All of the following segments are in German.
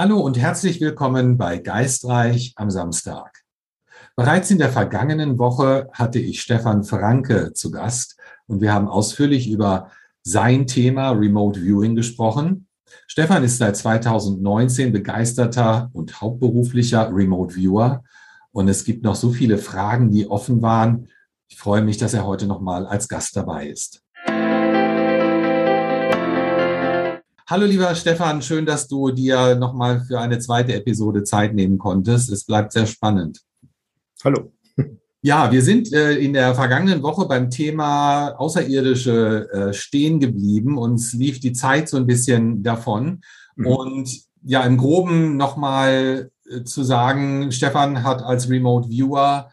Hallo und herzlich willkommen bei Geistreich am Samstag. Bereits in der vergangenen Woche hatte ich Stefan Franke zu Gast und wir haben ausführlich über sein Thema Remote Viewing gesprochen. Stefan ist seit 2019 begeisterter und hauptberuflicher Remote Viewer und es gibt noch so viele Fragen, die offen waren. Ich freue mich, dass er heute nochmal als Gast dabei ist. Hallo lieber Stefan, schön, dass du dir nochmal für eine zweite Episode Zeit nehmen konntest. Es bleibt sehr spannend. Hallo. Ja, wir sind äh, in der vergangenen Woche beim Thema Außerirdische äh, stehen geblieben. Uns lief die Zeit so ein bisschen davon. Mhm. Und ja, im Groben nochmal äh, zu sagen, Stefan hat als Remote Viewer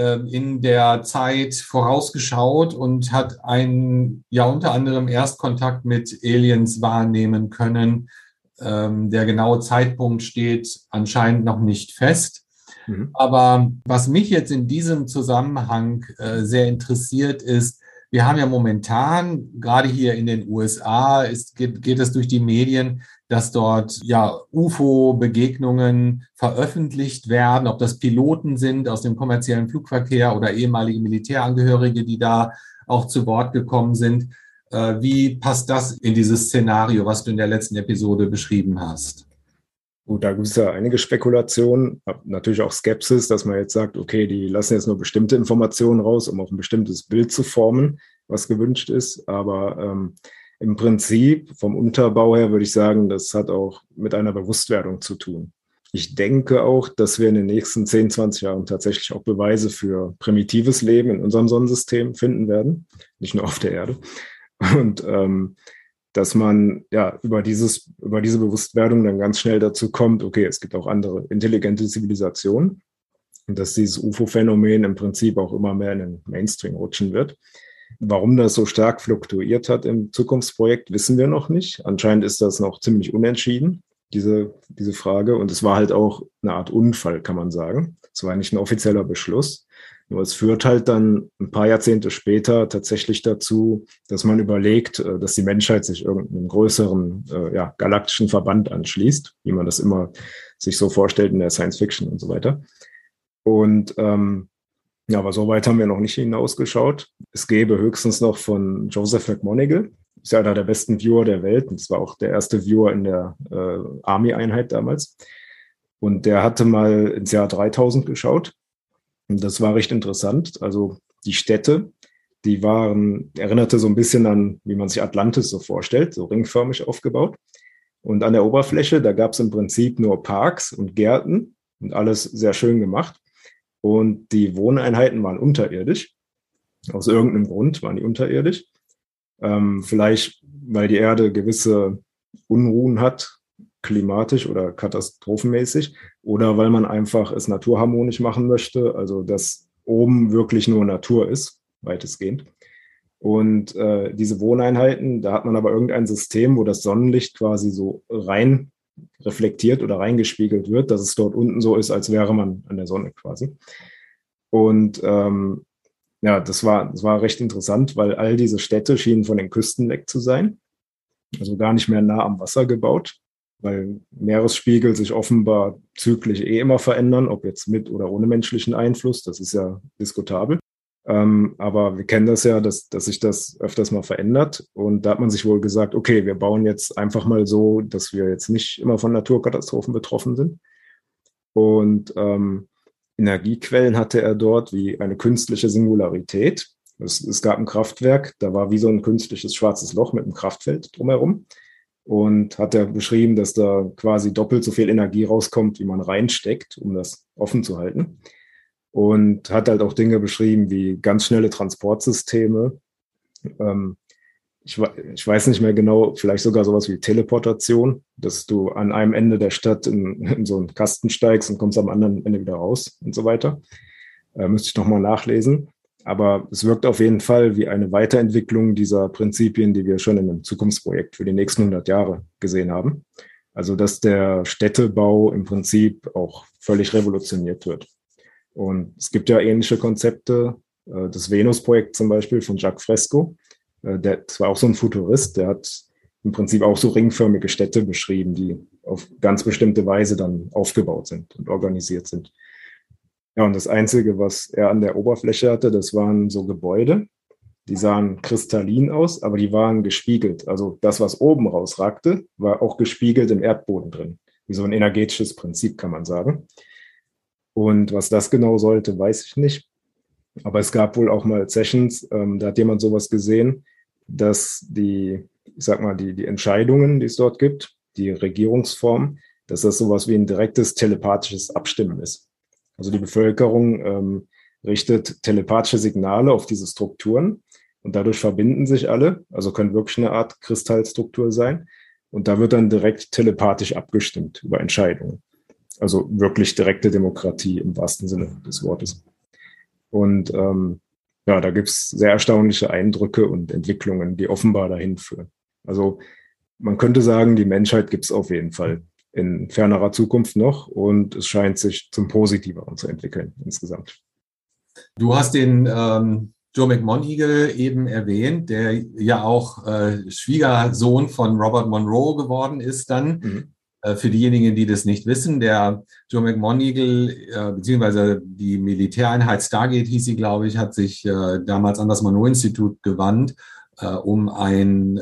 in der Zeit vorausgeschaut und hat einen, ja unter anderem Erstkontakt mit Aliens wahrnehmen können. Ähm, der genaue Zeitpunkt steht anscheinend noch nicht fest. Mhm. Aber was mich jetzt in diesem Zusammenhang äh, sehr interessiert ist, wir haben ja momentan, gerade hier in den USA, ist, geht, geht es durch die Medien, dass dort ja UFO-Begegnungen veröffentlicht werden, ob das Piloten sind aus dem kommerziellen Flugverkehr oder ehemalige Militärangehörige, die da auch zu Wort gekommen sind. Äh, wie passt das in dieses Szenario, was du in der letzten Episode beschrieben hast? Gut, da gibt es ja einige Spekulationen, natürlich auch Skepsis, dass man jetzt sagt, okay, die lassen jetzt nur bestimmte Informationen raus, um auch ein bestimmtes Bild zu formen, was gewünscht ist. Aber ähm, im Prinzip vom Unterbau her würde ich sagen, das hat auch mit einer Bewusstwerdung zu tun. Ich denke auch, dass wir in den nächsten 10, 20 Jahren tatsächlich auch Beweise für primitives Leben in unserem Sonnensystem finden werden, nicht nur auf der Erde. Und ähm, dass man ja über dieses, über diese Bewusstwerdung dann ganz schnell dazu kommt, okay, es gibt auch andere intelligente Zivilisationen und dass dieses UFO-Phänomen im Prinzip auch immer mehr in den Mainstream rutschen wird. Warum das so stark fluktuiert hat im Zukunftsprojekt, wissen wir noch nicht. Anscheinend ist das noch ziemlich unentschieden, diese, diese Frage. Und es war halt auch eine Art Unfall, kann man sagen. Es war nicht ein offizieller Beschluss. Nur es führt halt dann ein paar Jahrzehnte später tatsächlich dazu, dass man überlegt, äh, dass die Menschheit sich irgendeinem größeren äh, ja, galaktischen Verband anschließt, wie man das immer sich so vorstellt in der Science Fiction und so weiter. Und ähm, ja, aber so weit haben wir noch nicht hinausgeschaut. Es gäbe höchstens noch von Joseph McMonigal, ist ja einer der besten Viewer der Welt und es war auch der erste Viewer in der äh, Army-Einheit damals. Und der hatte mal ins Jahr 3000 geschaut und das war recht interessant. Also die Städte, die waren, erinnerte so ein bisschen an, wie man sich Atlantis so vorstellt, so ringförmig aufgebaut. Und an der Oberfläche, da gab es im Prinzip nur Parks und Gärten und alles sehr schön gemacht. Und die Wohneinheiten waren unterirdisch. Aus irgendeinem Grund waren die unterirdisch. Ähm, vielleicht, weil die Erde gewisse Unruhen hat, klimatisch oder katastrophenmäßig oder weil man einfach es naturharmonisch machen möchte, also dass oben wirklich nur Natur ist, weitestgehend. Und äh, diese Wohneinheiten, da hat man aber irgendein System, wo das Sonnenlicht quasi so rein reflektiert oder reingespiegelt wird, dass es dort unten so ist, als wäre man an der Sonne quasi. Und ähm, ja, das war, das war recht interessant, weil all diese Städte schienen von den Küsten weg zu sein, also gar nicht mehr nah am Wasser gebaut weil Meeresspiegel sich offenbar zyklisch eh immer verändern, ob jetzt mit oder ohne menschlichen Einfluss, das ist ja diskutabel. Ähm, aber wir kennen das ja, dass, dass sich das öfters mal verändert. Und da hat man sich wohl gesagt, okay, wir bauen jetzt einfach mal so, dass wir jetzt nicht immer von Naturkatastrophen betroffen sind. Und ähm, Energiequellen hatte er dort wie eine künstliche Singularität. Es, es gab ein Kraftwerk, da war wie so ein künstliches schwarzes Loch mit einem Kraftfeld drumherum und hat er beschrieben, dass da quasi doppelt so viel Energie rauskommt, wie man reinsteckt, um das offen zu halten. Und hat halt auch Dinge beschrieben wie ganz schnelle Transportsysteme. Ähm, ich, ich, weiß nicht mehr genau, vielleicht sogar sowas wie Teleportation, dass du an einem Ende der Stadt in, in so einen Kasten steigst und kommst am anderen Ende wieder raus und so weiter. Äh, müsste ich nochmal nachlesen. Aber es wirkt auf jeden Fall wie eine Weiterentwicklung dieser Prinzipien, die wir schon in einem Zukunftsprojekt für die nächsten 100 Jahre gesehen haben. Also, dass der Städtebau im Prinzip auch völlig revolutioniert wird. Und es gibt ja ähnliche Konzepte. Äh, das Venus-Projekt zum Beispiel von Jacques Fresco, äh, der, das war auch so ein Futurist, der hat im Prinzip auch so ringförmige Städte beschrieben, die auf ganz bestimmte Weise dann aufgebaut sind und organisiert sind. Ja, und das Einzige, was er an der Oberfläche hatte, das waren so Gebäude. Die sahen kristallin aus, aber die waren gespiegelt. Also das, was oben rausragte, war auch gespiegelt im Erdboden drin. Wie so ein energetisches Prinzip, kann man sagen. Und was das genau sollte, weiß ich nicht. Aber es gab wohl auch mal Sessions, ähm, da hat jemand sowas gesehen, dass die, ich sag mal, die, die Entscheidungen, die es dort gibt, die Regierungsform, dass das sowas wie ein direktes telepathisches Abstimmen ist. Also die Bevölkerung ähm, richtet telepathische Signale auf diese Strukturen und dadurch verbinden sich alle, also können wirklich eine Art Kristallstruktur sein. Und da wird dann direkt telepathisch abgestimmt über Entscheidungen. Also wirklich direkte Demokratie im wahrsten Sinne des Wortes. Und ähm, ja, da gibt's sehr erstaunliche Eindrücke und Entwicklungen, die offenbar dahin führen. Also man könnte sagen, die Menschheit gibt's auf jeden Fall in fernerer Zukunft noch und es scheint sich zum Positiveren zu entwickeln insgesamt. Du hast den ähm, Joe McMoneagle eben erwähnt, der ja auch äh, Schwiegersohn von Robert Monroe geworden ist dann. Mhm. Äh, für diejenigen, die das nicht wissen, der Joe McMoneagle, äh, beziehungsweise die Militäreinheit Stargate hieß sie, glaube ich, hat sich äh, damals an das Monroe-Institut gewandt, um ein,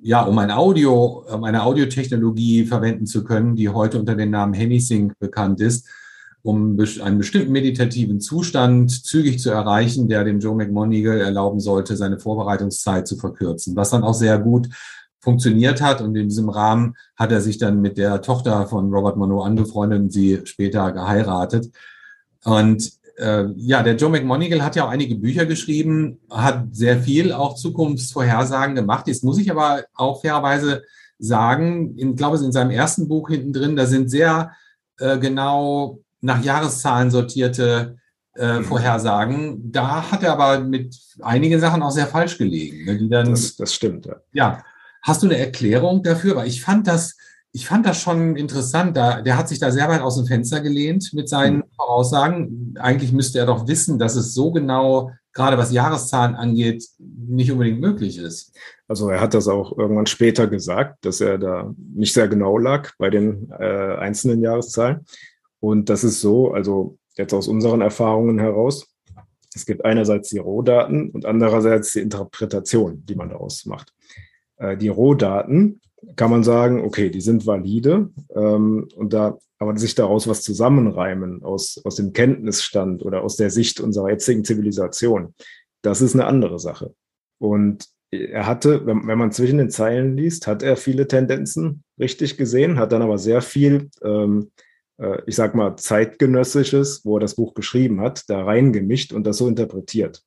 ja, um ein Audio, um eine Audiotechnologie verwenden zu können, die heute unter dem Namen Hemisync bekannt ist, um einen bestimmten meditativen Zustand zügig zu erreichen, der dem Joe McMoneagle erlauben sollte, seine Vorbereitungszeit zu verkürzen, was dann auch sehr gut funktioniert hat. Und in diesem Rahmen hat er sich dann mit der Tochter von Robert Monroe angefreundet und sie später geheiratet. Und äh, ja, der Joe McMonigal hat ja auch einige Bücher geschrieben, hat sehr viel auch Zukunftsvorhersagen gemacht. Jetzt muss ich aber auch fairerweise sagen, ich glaube, in seinem ersten Buch hinten drin, da sind sehr äh, genau nach Jahreszahlen sortierte äh, mhm. Vorhersagen. Da hat er aber mit einigen Sachen auch sehr falsch gelegen. Ne, die dann, das, das stimmt, ja. Ja, Hast du eine Erklärung dafür? Weil ich fand das, ich fand das schon interessant. Da, der hat sich da sehr weit aus dem Fenster gelehnt mit seinen mhm. Voraussagen. Eigentlich müsste er doch wissen, dass es so genau, gerade was Jahreszahlen angeht, nicht unbedingt möglich ist. Also er hat das auch irgendwann später gesagt, dass er da nicht sehr genau lag bei den äh, einzelnen Jahreszahlen. Und das ist so, also jetzt aus unseren Erfahrungen heraus, es gibt einerseits die Rohdaten und andererseits die Interpretation, die man daraus macht. Äh, die Rohdaten kann man sagen, okay, die sind valide ähm, und da aber sich daraus was zusammenreimen aus, aus dem Kenntnisstand oder aus der Sicht unserer jetzigen Zivilisation, das ist eine andere Sache. Und er hatte, wenn, wenn man zwischen den Zeilen liest, hat er viele Tendenzen richtig gesehen, hat dann aber sehr viel, ähm, äh, ich sag mal, zeitgenössisches, wo er das Buch geschrieben hat, da reingemischt und das so interpretiert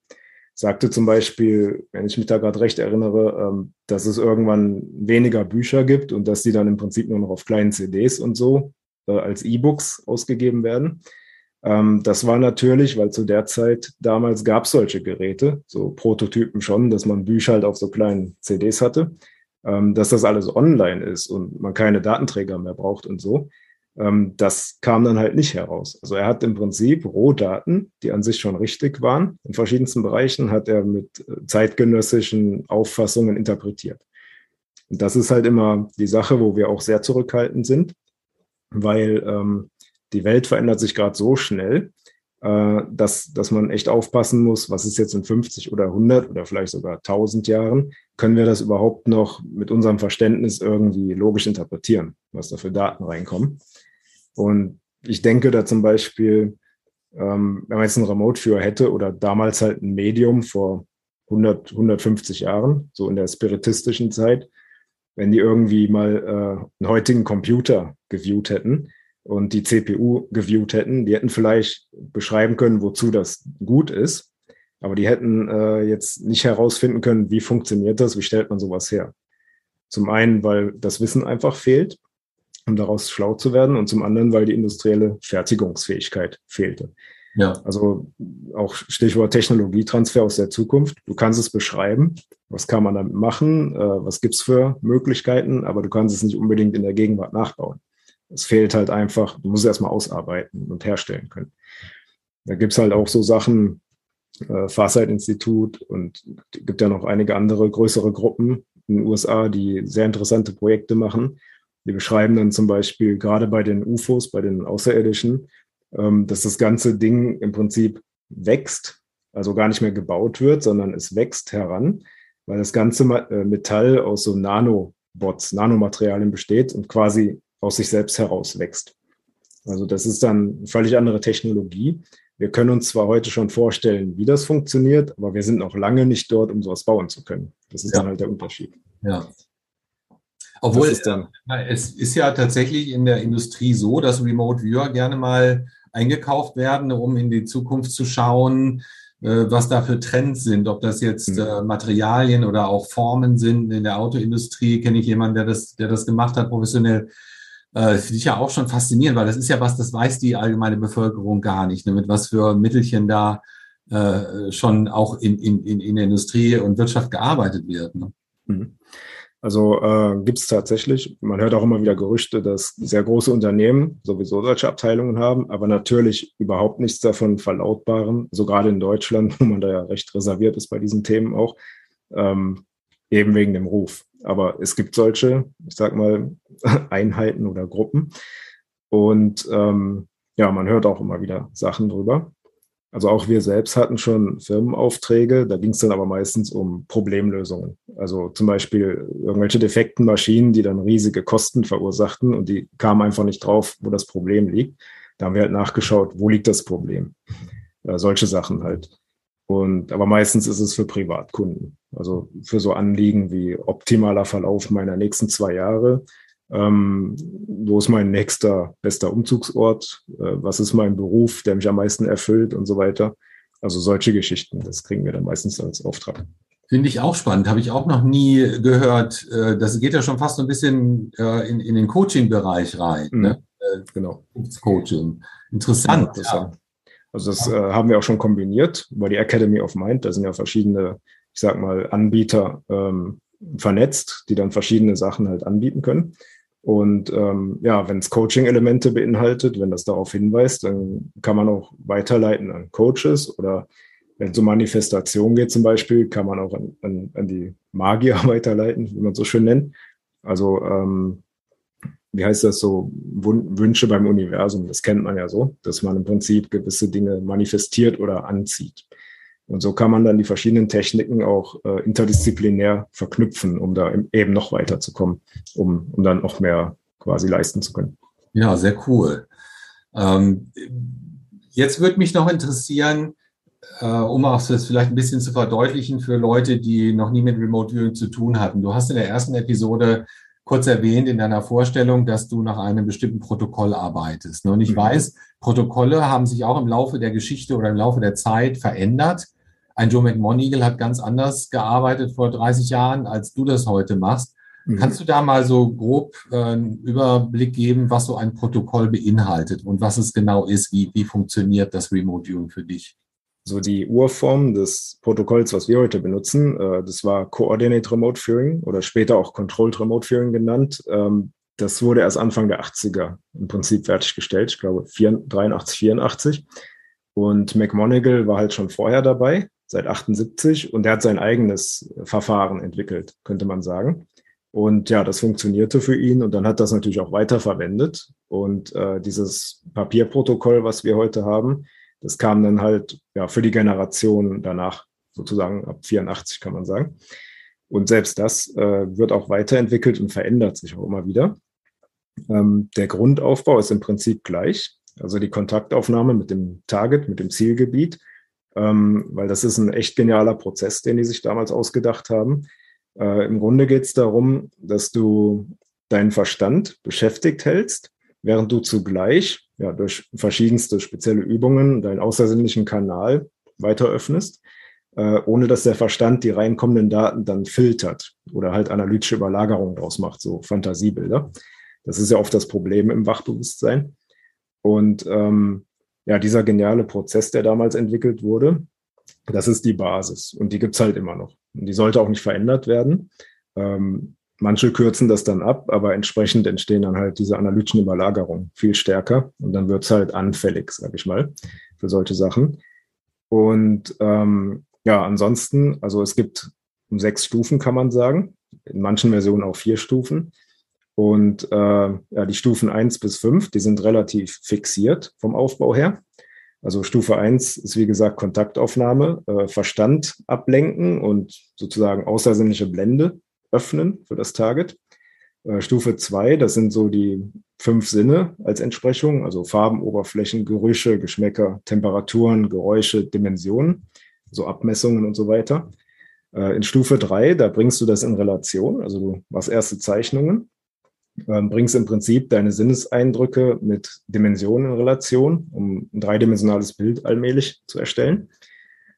sagte zum Beispiel, wenn ich mich da gerade recht erinnere, ähm, dass es irgendwann weniger Bücher gibt und dass die dann im Prinzip nur noch auf kleinen CDs und so äh, als E-Books ausgegeben werden. Ähm, das war natürlich, weil zu der Zeit damals gab es solche Geräte, so Prototypen schon, dass man Bücher halt auf so kleinen CDs hatte, ähm, dass das alles online ist und man keine Datenträger mehr braucht und so. Ähm, das kam dann halt nicht heraus. Also er hat im Prinzip Rohdaten, die an sich schon richtig waren, in verschiedensten Bereichen hat er mit äh, zeitgenössischen Auffassungen interpretiert. Und das ist halt immer die Sache, wo wir auch sehr zurückhaltend sind, weil ähm, die Welt verändert sich gerade so schnell, äh, dass, dass man echt aufpassen muss, was ist jetzt in 50 oder 100 oder vielleicht sogar 1000 Jahren, können wir das überhaupt noch mit unserem Verständnis irgendwie logisch interpretieren, was da für Daten reinkommen. Und ich denke da zum Beispiel, ähm, wenn man jetzt einen Remote-Führer hätte oder damals halt ein Medium vor 100, 150 Jahren, so in der spiritistischen Zeit, wenn die irgendwie mal äh, einen heutigen Computer geviewt hätten und die CPU geviewt hätten, die hätten vielleicht beschreiben können, wozu das gut ist, aber die hätten äh, jetzt nicht herausfinden können, wie funktioniert das, wie stellt man sowas her. Zum einen, weil das Wissen einfach fehlt um daraus schlau zu werden und zum anderen, weil die industrielle Fertigungsfähigkeit fehlte. Ja. Also auch Stichwort Technologietransfer aus der Zukunft. Du kannst es beschreiben, was kann man damit machen, äh, was gibt's für Möglichkeiten, aber du kannst es nicht unbedingt in der Gegenwart nachbauen. Es fehlt halt einfach, du musst es erstmal ausarbeiten und herstellen können. Da gibt's halt auch so Sachen, äh, Farsight-Institut und gibt ja noch einige andere größere Gruppen, in den USA, die sehr interessante Projekte machen. Die beschreiben dann zum Beispiel gerade bei den UFOs, bei den Außerirdischen, ähm, dass das ganze Ding im Prinzip wächst, also gar nicht mehr gebaut wird, sondern es wächst heran, weil das ganze äh, Metall aus so Nanobots, Nanomaterialien besteht und quasi aus sich selbst heraus wächst. Also das ist dann eine völlig andere Technologie. Wir können uns zwar heute schon vorstellen, wie das funktioniert, aber wir sind noch lange nicht dort, um sowas bauen zu können. Das ist ja. dann halt der Unterschied. Ja. Obwohl ist dann, es ist ja tatsächlich in der Industrie so, dass Remote Viewer gerne mal eingekauft werden, um in die Zukunft zu schauen, äh, was da für Trends sind, ob das jetzt mhm. äh, Materialien oder auch Formen sind. In der Autoindustrie kenne ich jemanden, der das, der das gemacht hat, professionell. Äh, Finde ich ja auch schon faszinierend, weil das ist ja was, das weiß die allgemeine Bevölkerung gar nicht, ne, mit was für Mittelchen da äh, schon auch in, in, in der Industrie und Wirtschaft gearbeitet wird. Ne? Mhm. Also äh, gibt es tatsächlich, man hört auch immer wieder Gerüchte, dass sehr große Unternehmen sowieso solche Abteilungen haben, aber natürlich überhaupt nichts davon verlautbaren, so gerade in Deutschland, wo man da ja recht reserviert ist bei diesen Themen auch, ähm, eben wegen dem Ruf. Aber es gibt solche, ich sag mal, Einheiten oder Gruppen. Und ähm, ja, man hört auch immer wieder Sachen drüber. Also auch wir selbst hatten schon Firmenaufträge, da ging es dann aber meistens um Problemlösungen. Also zum Beispiel irgendwelche defekten Maschinen, die dann riesige Kosten verursachten und die kamen einfach nicht drauf, wo das Problem liegt. Da haben wir halt nachgeschaut, wo liegt das Problem. Ja, solche Sachen halt. Und, aber meistens ist es für Privatkunden. Also für so Anliegen wie optimaler Verlauf meiner nächsten zwei Jahre ähm, wo ist mein nächster bester Umzugsort, äh, was ist mein Beruf, der mich am meisten erfüllt und so weiter. Also solche Geschichten, das kriegen wir dann meistens als Auftrag. Finde ich auch spannend, habe ich auch noch nie gehört. Äh, das geht ja schon fast so ein bisschen äh, in, in den Coaching-Bereich rein. Mhm. Ne? Äh, genau. Coaching. Interessant. Ja. Also das äh, haben wir auch schon kombiniert über die Academy of Mind. Da sind ja verschiedene, ich sag mal, Anbieter ähm, vernetzt, die dann verschiedene Sachen halt anbieten können. Und ähm, ja, wenn es Coaching-Elemente beinhaltet, wenn das darauf hinweist, dann kann man auch weiterleiten an Coaches oder wenn es um Manifestation geht zum Beispiel, kann man auch an, an, an die Magier weiterleiten, wie man so schön nennt. Also ähm, wie heißt das so, Wünsche beim Universum, das kennt man ja so, dass man im Prinzip gewisse Dinge manifestiert oder anzieht. Und so kann man dann die verschiedenen Techniken auch äh, interdisziplinär verknüpfen, um da eben noch weiterzukommen, um, um dann noch mehr quasi leisten zu können. Ja, sehr cool. Ähm, jetzt würde mich noch interessieren, äh, um auch das vielleicht ein bisschen zu verdeutlichen für Leute, die noch nie mit Remote Viewing zu tun hatten. Du hast in der ersten Episode kurz erwähnt in deiner Vorstellung, dass du nach einem bestimmten Protokoll arbeitest. Und ich mhm. weiß, Protokolle haben sich auch im Laufe der Geschichte oder im Laufe der Zeit verändert. Ein Joe McMonigal hat ganz anders gearbeitet vor 30 Jahren, als du das heute machst. Mhm. Kannst du da mal so grob äh, einen Überblick geben, was so ein Protokoll beinhaltet und was es genau ist? Wie, wie funktioniert das Remote Viewing für dich? So die Urform des Protokolls, was wir heute benutzen, äh, das war Coordinate Remote Viewing oder später auch Controlled Remote Viewing genannt. Ähm, das wurde erst Anfang der 80er im Prinzip fertiggestellt, ich glaube 83, 84. Und McMonigal war halt schon vorher dabei seit 78 und er hat sein eigenes Verfahren entwickelt, könnte man sagen. Und ja, das funktionierte für ihn und dann hat das natürlich auch weiterverwendet. Und äh, dieses Papierprotokoll, was wir heute haben, das kam dann halt ja für die Generation danach, sozusagen ab 84 kann man sagen. Und selbst das äh, wird auch weiterentwickelt und verändert sich auch immer wieder. Ähm, der Grundaufbau ist im Prinzip gleich, also die Kontaktaufnahme mit dem Target, mit dem Zielgebiet ähm, weil das ist ein echt genialer Prozess, den die sich damals ausgedacht haben. Äh, Im Grunde geht es darum, dass du deinen Verstand beschäftigt hältst, während du zugleich ja, durch verschiedenste spezielle Übungen deinen außersinnlichen Kanal weiter öffnest, äh, ohne dass der Verstand die reinkommenden Daten dann filtert oder halt analytische Überlagerungen draus macht, so Fantasiebilder. Das ist ja oft das Problem im Wachbewusstsein. Und ähm, ja, dieser geniale Prozess, der damals entwickelt wurde, das ist die Basis und die gibt es halt immer noch. Und die sollte auch nicht verändert werden. Ähm, manche kürzen das dann ab, aber entsprechend entstehen dann halt diese analytischen Überlagerungen viel stärker und dann wird es halt anfällig, sage ich mal, für solche Sachen. Und ähm, ja, ansonsten, also es gibt sechs Stufen, kann man sagen. in manchen Versionen auch vier Stufen. Und äh, ja, die Stufen eins bis fünf, die sind relativ fixiert vom Aufbau her. Also Stufe eins ist wie gesagt Kontaktaufnahme, äh, Verstand ablenken und sozusagen außersinnliche Blende öffnen für das Target. Äh, Stufe zwei, das sind so die fünf Sinne als Entsprechung, also Farben, Oberflächen, Gerüche, Geschmäcker, Temperaturen, Geräusche, Dimensionen, so Abmessungen und so weiter. Äh, in Stufe drei, da bringst du das in Relation, also du machst erste Zeichnungen ähm, bringst im Prinzip deine Sinneseindrücke mit Dimensionen in Relation, um ein dreidimensionales Bild allmählich zu erstellen.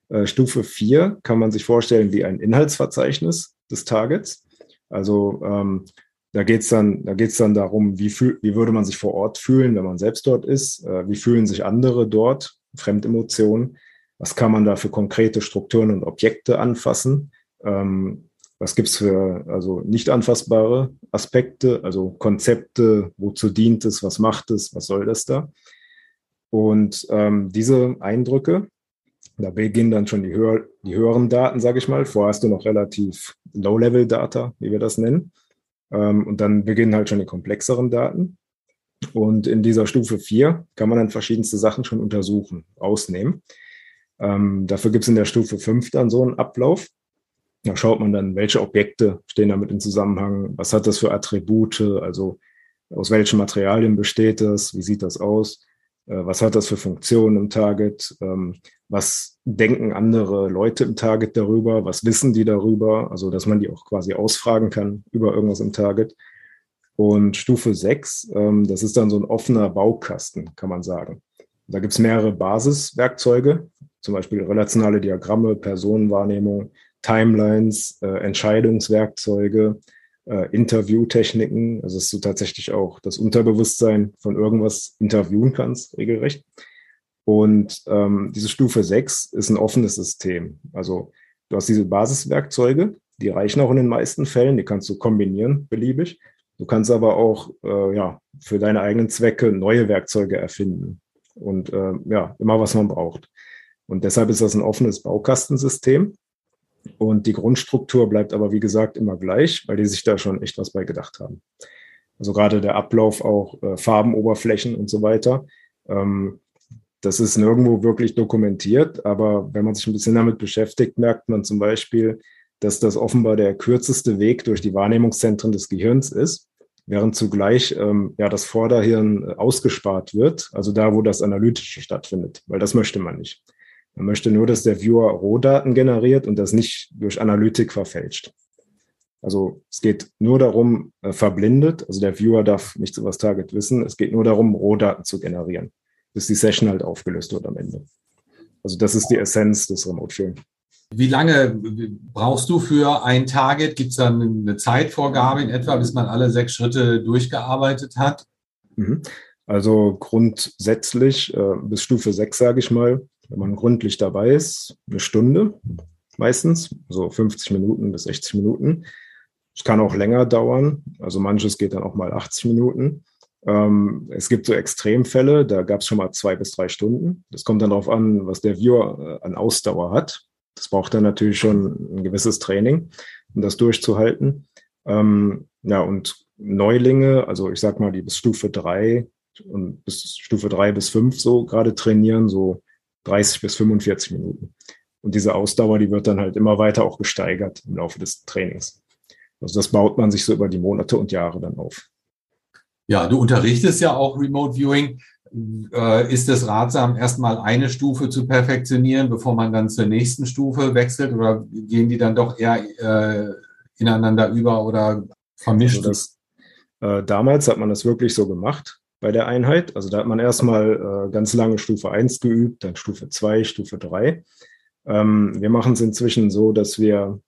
Äh, Stufe 4 kann man sich vorstellen wie ein Inhaltsverzeichnis des Targets. Also ähm, da geht es dann, da dann darum, wie, fühl, wie würde man sich vor Ort fühlen, wenn man selbst dort ist? Äh, wie fühlen sich andere dort? Fremdemotionen. Was kann man da für konkrete Strukturen und Objekte anfassen? Ähm, was gibt es für also nicht anfassbare Aspekte, also Konzepte, wozu dient es, was macht es, was soll das da? Und ähm, diese Eindrücke, da beginnen dann schon die, höher, die höheren Daten, sage ich mal. Vorher hast du noch relativ Low-Level-Data, wie wir das nennen. Ähm, und dann beginnen halt schon die komplexeren Daten. Und in dieser Stufe 4 kann man dann verschiedenste Sachen schon untersuchen, ausnehmen. Ähm, dafür gibt es in der Stufe 5 dann so einen Ablauf. Da schaut man dann, welche Objekte stehen damit in Zusammenhang, was hat das für Attribute, also aus welchen Materialien besteht das, wie sieht das aus, äh, was hat das für Funktionen im Target, ähm, was denken andere Leute im Target darüber, was wissen die darüber, also dass man die auch quasi ausfragen kann über irgendwas im Target. Und Stufe 6, ähm, das ist dann so ein offener Baukasten, kann man sagen. Da gibt es mehrere Basiswerkzeuge, zum Beispiel relationale Diagramme, Personenwahrnehmung, Timelines, äh, Entscheidungswerkzeuge, äh, Interviewtechniken. Also dass du tatsächlich auch das Unterbewusstsein von irgendwas interviewen kannst, regelrecht. Und ähm, diese Stufe 6 ist ein offenes System. Also du hast diese Basiswerkzeuge, die reichen auch in den meisten Fällen, die kannst du kombinieren, beliebig. Du kannst aber auch äh, ja, für deine eigenen Zwecke neue Werkzeuge erfinden. Und äh, ja, immer was man braucht. Und deshalb ist das ein offenes Baukastensystem. Und die Grundstruktur bleibt aber, wie gesagt, immer gleich, weil die sich da schon echt was bei gedacht haben. Also gerade der Ablauf auch äh, Farbenoberflächen und so weiter. Ähm, das ist nirgendwo wirklich dokumentiert, aber wenn man sich ein bisschen damit beschäftigt, merkt man zum Beispiel, dass das offenbar der kürzeste Weg durch die Wahrnehmungszentren des Gehirns ist, während zugleich ähm, ja das Vorderhirn äh, ausgespart wird, also da, wo das Analytische stattfindet, weil das möchte man nicht. Man möchte nur, dass der Viewer Rohdaten generiert und das nicht durch Analytik verfälscht. Also es geht nur darum, äh, verblindet, also der Viewer darf nichts über das Target wissen, es geht nur darum, Rohdaten zu generieren, bis die Session halt aufgelöst wird am Ende. Also das ist die Essenz des Remote Viewing. Wie lange brauchst du für ein Target? Gibt es dann eine Zeitvorgabe in etwa, bis man alle sechs Schritte durchgearbeitet hat? Mhm. Also grundsätzlich äh, bis Stufe 6, sage ich mal, wenn man gründlich dabei ist, eine Stunde meistens, so 50 Minuten bis 60 Minuten. Es kann auch länger dauern, also manches geht dann auch mal 80 Minuten. Ähm, es gibt so Extremfälle, da gab es schon mal zwei bis drei Stunden. Das kommt dann darauf an, was der Viewer äh, an Ausdauer hat. Das braucht dann natürlich schon ein gewisses Training, um das durchzuhalten. Ähm, ja, und Neulinge, also ich sag mal, die bis Stufe drei und bis Stufe drei bis fünf so gerade trainieren, so 30 bis 45 Minuten. Und diese Ausdauer, die wird dann halt immer weiter auch gesteigert im Laufe des Trainings. Also das baut man sich so über die Monate und Jahre dann auf. Ja, du unterrichtest ja auch Remote Viewing. Äh, ist es ratsam, erstmal eine Stufe zu perfektionieren, bevor man dann zur nächsten Stufe wechselt? Oder gehen die dann doch eher äh, ineinander über oder vermischt? Also das, äh, damals hat man das wirklich so gemacht bei der Einheit. Also da hat man erstmal äh, ganz lange Stufe 1 geübt, dann Stufe 2, Stufe 3. Ähm, wir machen es inzwischen so, dass wir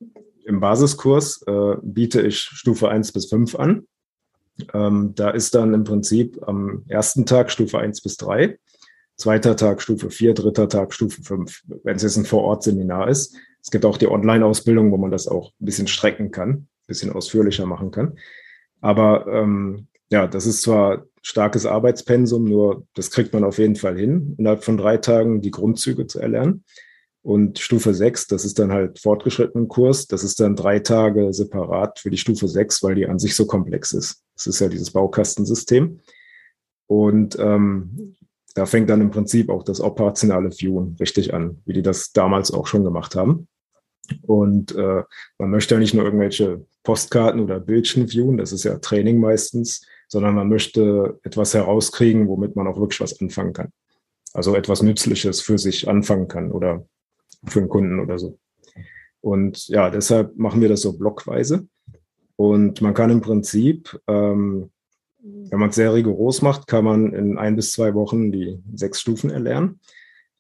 im Basiskurs äh, biete ich Stufe 1 bis 5 an. Ähm, da ist dann im Prinzip am ersten Tag Stufe 1 bis 3, zweiter Tag Stufe 4, dritter Tag Stufe 5, wenn es jetzt ein Vorortseminar ist. Es gibt auch die Online-Ausbildung, wo man das auch ein bisschen strecken kann, ein bisschen ausführlicher machen kann. Aber ähm, ja, das ist zwar starkes Arbeitspensum, nur das kriegt man auf jeden Fall hin, innerhalb von drei Tagen die Grundzüge zu erlernen. Und Stufe 6, das ist dann halt fortgeschrittenen Kurs. Das ist dann drei Tage separat für die Stufe 6, weil die an sich so komplex ist. Das ist ja dieses Baukastensystem. Und ähm, da fängt dann im Prinzip auch das operationale Viewen richtig an, wie die das damals auch schon gemacht haben. Und äh, man möchte ja nicht nur irgendwelche Postkarten oder Bildchen viewen, das ist ja Training meistens, sondern man möchte etwas herauskriegen, womit man auch wirklich was anfangen kann. Also etwas Nützliches für sich anfangen kann oder für einen Kunden oder so. Und ja, deshalb machen wir das so blockweise. Und man kann im Prinzip, ähm, wenn man es sehr rigoros macht, kann man in ein bis zwei Wochen die sechs Stufen erlernen.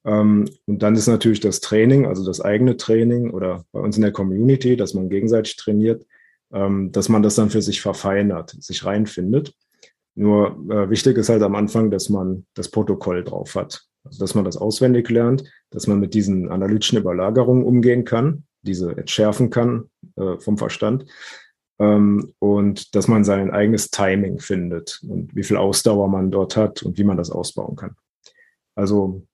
Ähm, und dann ist natürlich das Training, also das eigene Training oder bei uns in der Community, dass man gegenseitig trainiert, dass man das dann für sich verfeinert, sich reinfindet. Nur äh, wichtig ist halt am Anfang, dass man das Protokoll drauf hat. Also dass man das auswendig lernt, dass man mit diesen analytischen Überlagerungen umgehen kann, diese entschärfen kann äh, vom Verstand ähm, und dass man sein eigenes Timing findet und wie viel Ausdauer man dort hat und wie man das ausbauen kann. Also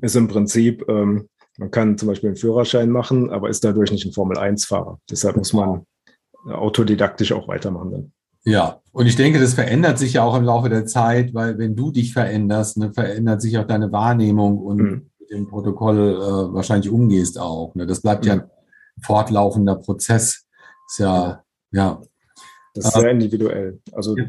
ist im Prinzip, ähm, man kann zum Beispiel einen Führerschein machen, aber ist dadurch nicht ein Formel-1-Fahrer. Deshalb muss man autodidaktisch auch weitermachen dann. Ja, und ich denke, das verändert sich ja auch im Laufe der Zeit, weil wenn du dich veränderst, ne, verändert sich auch deine Wahrnehmung und mhm. mit dem Protokoll äh, wahrscheinlich umgehst auch. Ne? Das bleibt mhm. ja ein fortlaufender Prozess. Ist ja, ja. Das ist sehr individuell. Also ja.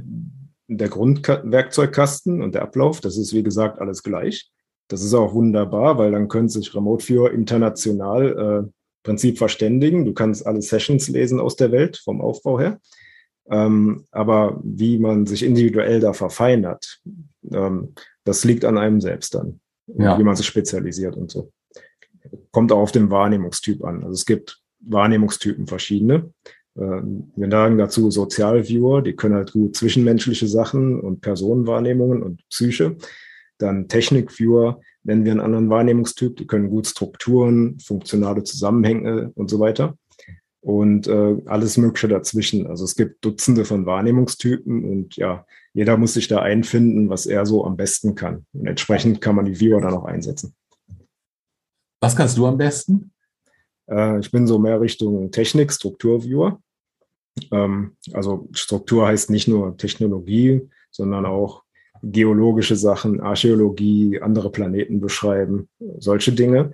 der Grundwerkzeugkasten und der Ablauf, das ist wie gesagt alles gleich. Das ist auch wunderbar, weil dann können sich Remote-Viewer international äh, Prinzip verständigen. Du kannst alle Sessions lesen aus der Welt vom Aufbau her. Ähm, aber wie man sich individuell da verfeinert, ähm, das liegt an einem selbst dann. Ja. Wie man sich spezialisiert und so. Kommt auch auf den Wahrnehmungstyp an. Also es gibt Wahrnehmungstypen verschiedene. Ähm, wir sagen dazu Sozialviewer, die können halt gut zwischenmenschliche Sachen und Personenwahrnehmungen und Psyche. Dann Technikviewer nennen wir einen anderen Wahrnehmungstyp, die können gut Strukturen, funktionale Zusammenhänge und so weiter und äh, alles Mögliche dazwischen. Also es gibt Dutzende von Wahrnehmungstypen und ja, jeder muss sich da einfinden, was er so am besten kann. Und entsprechend kann man die Viewer dann auch einsetzen. Was kannst du am besten? Äh, ich bin so mehr Richtung Technik, Strukturviewer. Ähm, also Struktur heißt nicht nur Technologie, sondern auch geologische Sachen, Archäologie, andere Planeten beschreiben, solche Dinge.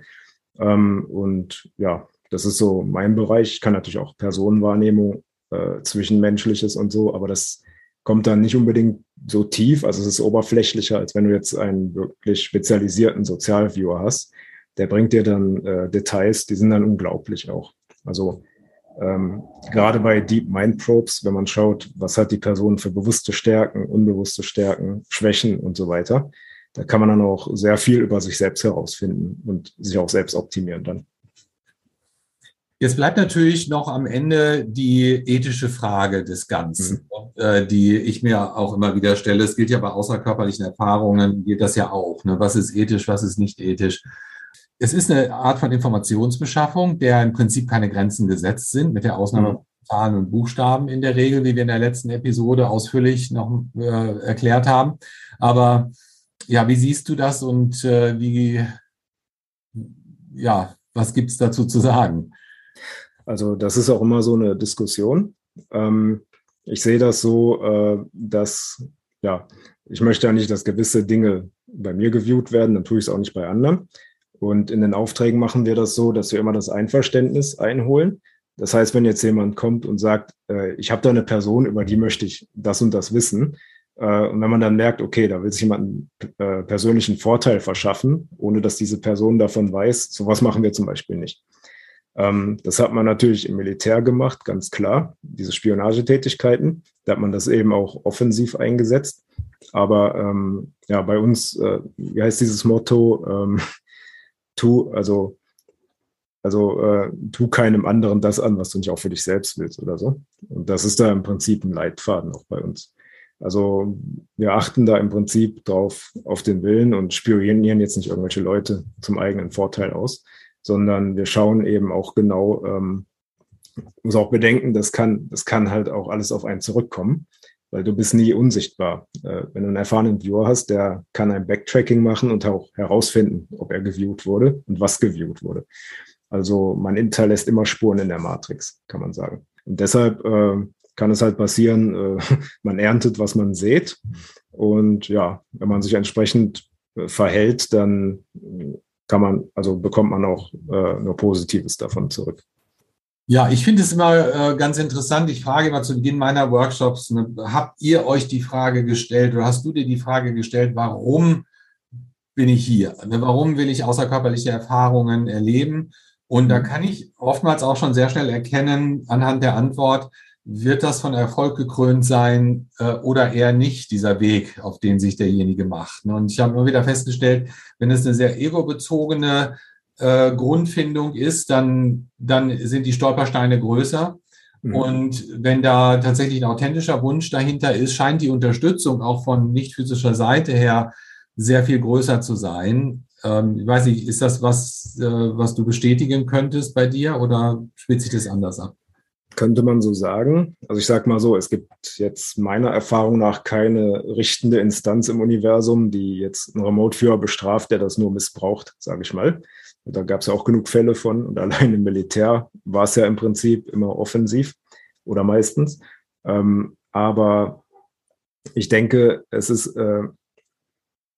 Ähm, und ja, das ist so mein Bereich. Ich kann natürlich auch Personenwahrnehmung, äh, Zwischenmenschliches und so, aber das kommt dann nicht unbedingt so tief. Also es ist oberflächlicher, als wenn du jetzt einen wirklich spezialisierten Sozialviewer hast. Der bringt dir dann äh, Details, die sind dann unglaublich auch. Also ähm, gerade bei Deep Mind Probes, wenn man schaut, was hat die Person für bewusste Stärken, unbewusste Stärken, Schwächen und so weiter, da kann man dann auch sehr viel über sich selbst herausfinden und sich auch selbst optimieren dann. Jetzt bleibt natürlich noch am Ende die ethische Frage des Ganzen, mhm. äh, die ich mir auch immer wieder stelle. Es gilt ja bei außerkörperlichen Erfahrungen, gilt das ja auch. Ne? Was ist ethisch, was ist nicht ethisch? Es ist eine Art von Informationsbeschaffung, der im Prinzip keine Grenzen gesetzt sind, mit der Ausnahme mhm. Zahlen und Buchstaben in der Regel, wie wir in der letzten Episode ausführlich noch äh, erklärt haben. Aber ja, wie siehst du das und äh, wie, ja, was gibt es dazu zu sagen? Also das ist auch immer so eine Diskussion. Ähm, ich sehe das so, äh, dass, ja, ich möchte ja nicht, dass gewisse Dinge bei mir geviewt werden, dann tue ich es auch nicht bei anderen. Und in den Aufträgen machen wir das so, dass wir immer das Einverständnis einholen. Das heißt, wenn jetzt jemand kommt und sagt, äh, ich habe da eine Person, über die möchte ich das und das wissen, äh, und wenn man dann merkt, okay, da will sich jemand einen äh, persönlichen Vorteil verschaffen, ohne dass diese Person davon weiß, sowas machen wir zum Beispiel nicht. Ähm, das hat man natürlich im Militär gemacht, ganz klar, diese Spionagetätigkeiten. Da hat man das eben auch offensiv eingesetzt. Aber ähm, ja, bei uns, äh, wie heißt dieses Motto? Ähm, tu, also, also äh, tu keinem anderen das an, was du nicht auch für dich selbst willst oder so. Und das ist da im Prinzip ein Leitfaden auch bei uns. Also wir achten da im Prinzip drauf auf den Willen und spionieren jetzt nicht irgendwelche Leute zum eigenen Vorteil aus, sondern wir schauen eben auch genau, ähm, muss auch bedenken, das kann, das kann halt auch alles auf einen zurückkommen. Weil du bist nie unsichtbar. Äh, wenn du einen erfahrenen Viewer hast, der kann ein Backtracking machen und auch herausfinden, ob er geviewt wurde und was geviewt wurde. Also man hinterlässt immer Spuren in der Matrix, kann man sagen. Und deshalb äh, kann es halt passieren, äh, man erntet, was man sät. Und ja, wenn man sich entsprechend äh, verhält, dann kann man, also bekommt man auch äh, nur Positives davon zurück. Ja, ich finde es immer äh, ganz interessant. Ich frage immer zu Beginn meiner Workshops, ne, habt ihr euch die Frage gestellt oder hast du dir die Frage gestellt, warum bin ich hier? Ne, warum will ich außerkörperliche Erfahrungen erleben? Und da mhm. kann ich oftmals auch schon sehr schnell erkennen, anhand der Antwort, wird das von Erfolg gekrönt sein äh, oder eher nicht, dieser Weg, auf den sich derjenige macht. Ne? Und ich habe immer wieder festgestellt, wenn es eine sehr ego-bezogene äh, Grundfindung ist, dann, dann sind die Stolpersteine größer. Mhm. Und wenn da tatsächlich ein authentischer Wunsch dahinter ist, scheint die Unterstützung auch von nicht physischer Seite her sehr viel größer zu sein. Ähm, ich weiß nicht, ist das was, äh, was du bestätigen könntest bei dir oder spielt sich das anders ab? Könnte man so sagen. Also ich sage mal so, es gibt jetzt meiner Erfahrung nach keine richtende Instanz im Universum, die jetzt einen Remote-Führer bestraft, der das nur missbraucht, sage ich mal. Da gab es ja auch genug Fälle von. Und allein im Militär war es ja im Prinzip immer offensiv oder meistens. Ähm, aber ich denke, es ist, äh,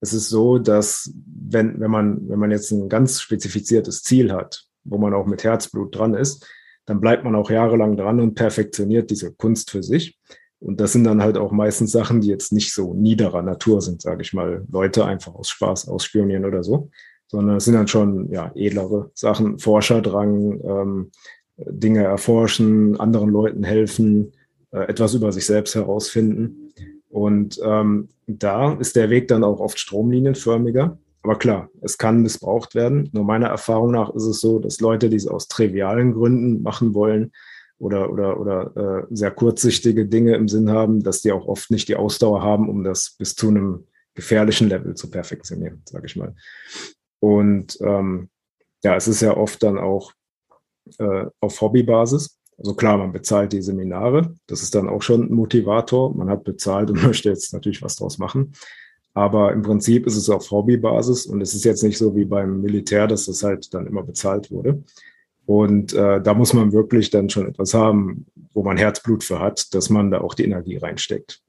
es ist so, dass wenn, wenn, man, wenn man jetzt ein ganz spezifiziertes Ziel hat, wo man auch mit Herzblut dran ist, dann bleibt man auch jahrelang dran und perfektioniert diese Kunst für sich. Und das sind dann halt auch meistens Sachen, die jetzt nicht so niederer Natur sind, sage ich mal. Leute einfach aus Spaß ausspionieren oder so, sondern es sind dann schon ja, edlere Sachen, Forscherdrang, ähm, Dinge erforschen, anderen Leuten helfen, äh, etwas über sich selbst herausfinden. Und ähm, da ist der Weg dann auch oft stromlinienförmiger. Aber klar, es kann missbraucht werden. Nur meiner Erfahrung nach ist es so, dass Leute, die es aus trivialen Gründen machen wollen oder, oder, oder äh, sehr kurzsichtige Dinge im Sinn haben, dass die auch oft nicht die Ausdauer haben, um das bis zu einem gefährlichen Level zu perfektionieren, sage ich mal. Und ähm, ja, es ist ja oft dann auch äh, auf Hobbybasis. Also klar, man bezahlt die Seminare. Das ist dann auch schon ein Motivator. Man hat bezahlt und möchte jetzt natürlich was draus machen. Aber im Prinzip ist es auf Hobbybasis und es ist jetzt nicht so wie beim Militär, dass das halt dann immer bezahlt wurde. Und äh, da muss man wirklich dann schon etwas haben, wo man Herzblut für hat, dass man da auch die Energie reinsteckt.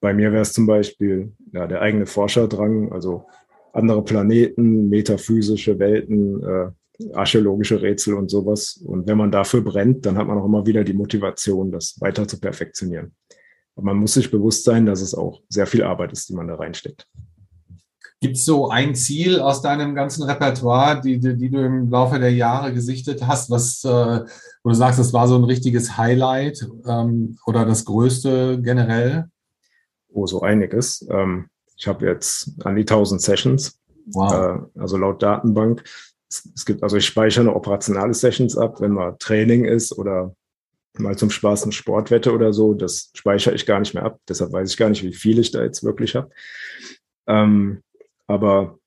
Bei mir wäre es zum Beispiel ja, der eigene Forscherdrang, also andere Planeten, metaphysische Welten, äh, archäologische Rätsel und sowas. Und wenn man dafür brennt, dann hat man auch immer wieder die Motivation, das weiter zu perfektionieren. Aber man muss sich bewusst sein, dass es auch sehr viel Arbeit ist, die man da reinsteckt. Gibt es so ein Ziel aus deinem ganzen Repertoire, die, die, die, du im Laufe der Jahre gesichtet hast, was, äh, wo du sagst, das war so ein richtiges Highlight ähm, oder das größte generell? Oh, so einiges. Ähm, ich habe jetzt an die 1000 Sessions, wow. äh, also laut Datenbank. Es, es, gibt, also ich speichere eine operationale Sessions ab, wenn mal Training ist oder mal zum Spaß eine Sportwette oder so. Das speichere ich gar nicht mehr ab. Deshalb weiß ich gar nicht, wie viel ich da jetzt wirklich habe. Ähm, aber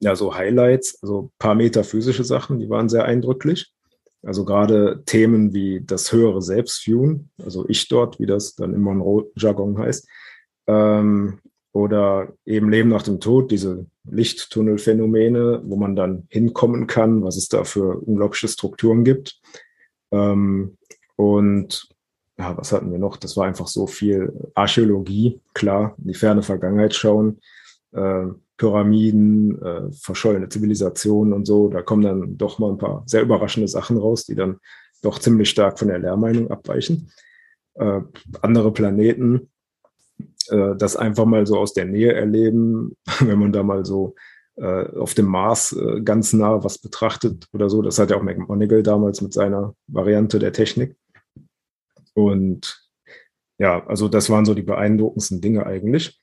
ja, so Highlights, also paar metaphysische Sachen, die waren sehr eindrücklich. Also gerade Themen wie das höhere Selbstviewen, also ich dort, wie das dann im Monroe-Jargon heißt, ähm, oder eben Leben nach dem Tod, diese Lichttunnelphänomene, wo man dann hinkommen kann, was es da für unglaubliche Strukturen gibt. Ähm, und ja, was hatten wir noch? Das war einfach so viel Archäologie, klar, in die ferne Vergangenheit schauen, äh, Pyramiden, äh, verschollene Zivilisationen und so. Da kommen dann doch mal ein paar sehr überraschende Sachen raus, die dann doch ziemlich stark von der Lehrmeinung abweichen. Äh, andere Planeten, äh, das einfach mal so aus der Nähe erleben, wenn man da mal so äh, auf dem Mars äh, ganz nah was betrachtet oder so. Das hat ja auch McMonagall damals mit seiner Variante der Technik. Und ja, also das waren so die beeindruckendsten Dinge eigentlich.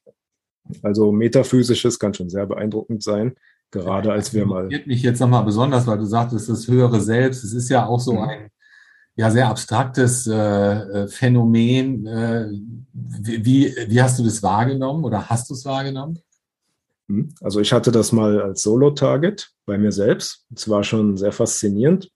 Also metaphysisches kann schon sehr beeindruckend sein, gerade als wir mal. Das mich jetzt nochmal besonders, weil du sagtest, das höhere Selbst. Es ist ja auch so mhm. ein ja sehr abstraktes äh, äh, Phänomen. Äh, wie, wie hast du das wahrgenommen oder hast du es wahrgenommen? Hm, also ich hatte das mal als Solo-Target bei mir selbst. Es war schon sehr faszinierend.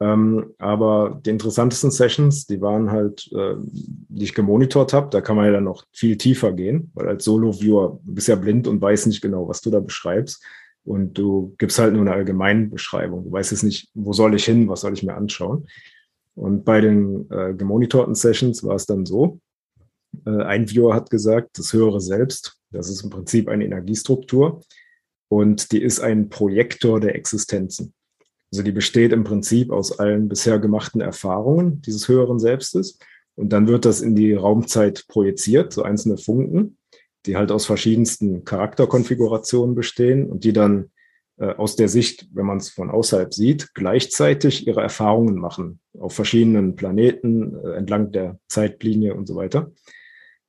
Ähm, aber die interessantesten Sessions, die waren halt, äh, die ich gemonitort habe, da kann man ja dann noch viel tiefer gehen, weil als Solo-Viewer bist ja blind und weiß nicht genau, was du da beschreibst. Und du gibst halt nur eine allgemeine Beschreibung. Du weißt jetzt nicht, wo soll ich hin, was soll ich mir anschauen. Und bei den äh, gemonitorten Sessions war es dann so, äh, ein Viewer hat gesagt, das höhere Selbst, das ist im Prinzip eine Energiestruktur und die ist ein Projektor der Existenzen. Also die besteht im Prinzip aus allen bisher gemachten Erfahrungen dieses höheren Selbstes und dann wird das in die Raumzeit projiziert, so einzelne Funken, die halt aus verschiedensten Charakterkonfigurationen bestehen und die dann aus der Sicht, wenn man es von außerhalb sieht, gleichzeitig ihre Erfahrungen machen auf verschiedenen Planeten äh, entlang der Zeitlinie und so weiter.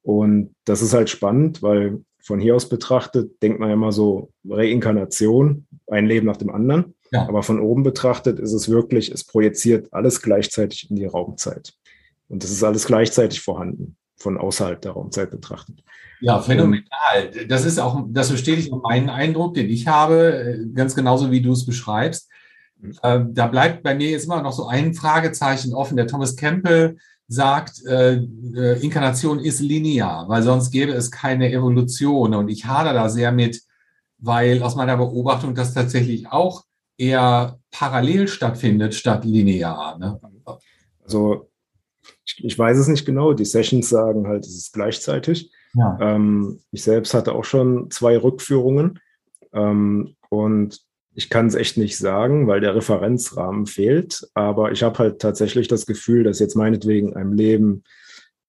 Und das ist halt spannend, weil von hier aus betrachtet denkt man ja immer so Reinkarnation, ein Leben nach dem anderen. Ja. Aber von oben betrachtet ist es wirklich, es projiziert alles gleichzeitig in die Raumzeit. Und das ist alles gleichzeitig vorhanden, von außerhalb der Raumzeit betrachtet. Ja, phänomenal. Das ist auch, das bestätigt meinen Eindruck, den ich habe, ganz genauso wie du es beschreibst. Mhm. Ähm, da bleibt bei mir jetzt immer noch so ein Fragezeichen offen. Der Thomas Campbell sagt, äh, äh, Inkarnation ist linear, weil sonst gäbe es keine Evolution. Und ich hadere da sehr mit, weil aus meiner Beobachtung das tatsächlich auch eher parallel stattfindet statt linear. Ne? Also ich, ich, weiß es nicht genau. Die Sessions sagen halt, es ist gleichzeitig. Ja. Ähm, ich selbst hatte auch schon zwei Rückführungen. Ähm, und ich kann es echt nicht sagen, weil der Referenzrahmen fehlt. Aber ich habe halt tatsächlich das Gefühl, dass jetzt meinetwegen einem Leben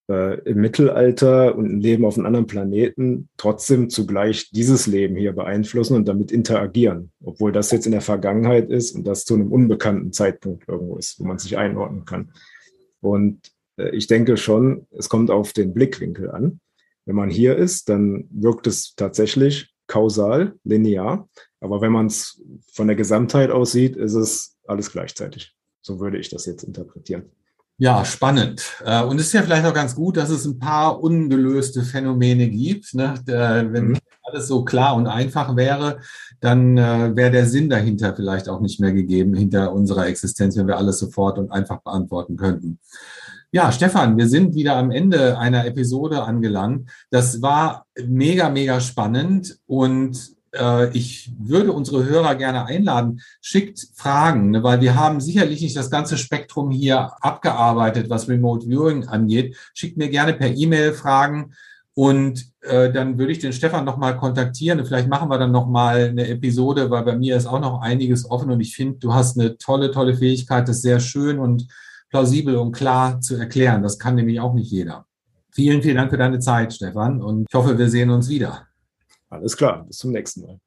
äh, im Mittelalter und ein Leben auf einem anderen Planeten trotzdem zugleich dieses Leben hier beeinflussen und damit interagieren. Obwohl das jetzt in der Vergangenheit ist und das zu einem unbekannten Zeitpunkt irgendwo ist, wo man sich einordnen kann. Und ich denke schon, es kommt auf den Blickwinkel an. Wenn man hier ist, dann wirkt es tatsächlich kausal, linear. Aber wenn man es von der Gesamtheit aussieht, ist es alles gleichzeitig. So würde ich das jetzt interpretieren. Ja, spannend. Äh, und es ist ja vielleicht auch ganz gut, dass es ein paar ungelöste Phänomene gibt. Ne? Wenn mhm. alles so klar und einfach wäre, dann äh, wäre der Sinn dahinter vielleicht auch nicht mehr gegeben, hinter unserer Existenz, wenn wir alles sofort und einfach beantworten könnten. Ja, Stefan, wir sind wieder am Ende einer Episode angelangt. Das war mega, mega spannend und ich würde unsere Hörer gerne einladen, schickt Fragen, ne, weil wir haben sicherlich nicht das ganze Spektrum hier abgearbeitet, was Remote Viewing angeht. Schickt mir gerne per E-Mail Fragen und äh, dann würde ich den Stefan nochmal kontaktieren und vielleicht machen wir dann nochmal eine Episode, weil bei mir ist auch noch einiges offen und ich finde, du hast eine tolle, tolle Fähigkeit, das sehr schön und plausibel und klar zu erklären. Das kann nämlich auch nicht jeder. Vielen, vielen Dank für deine Zeit, Stefan, und ich hoffe, wir sehen uns wieder. Alles klar, bis zum nächsten Mal.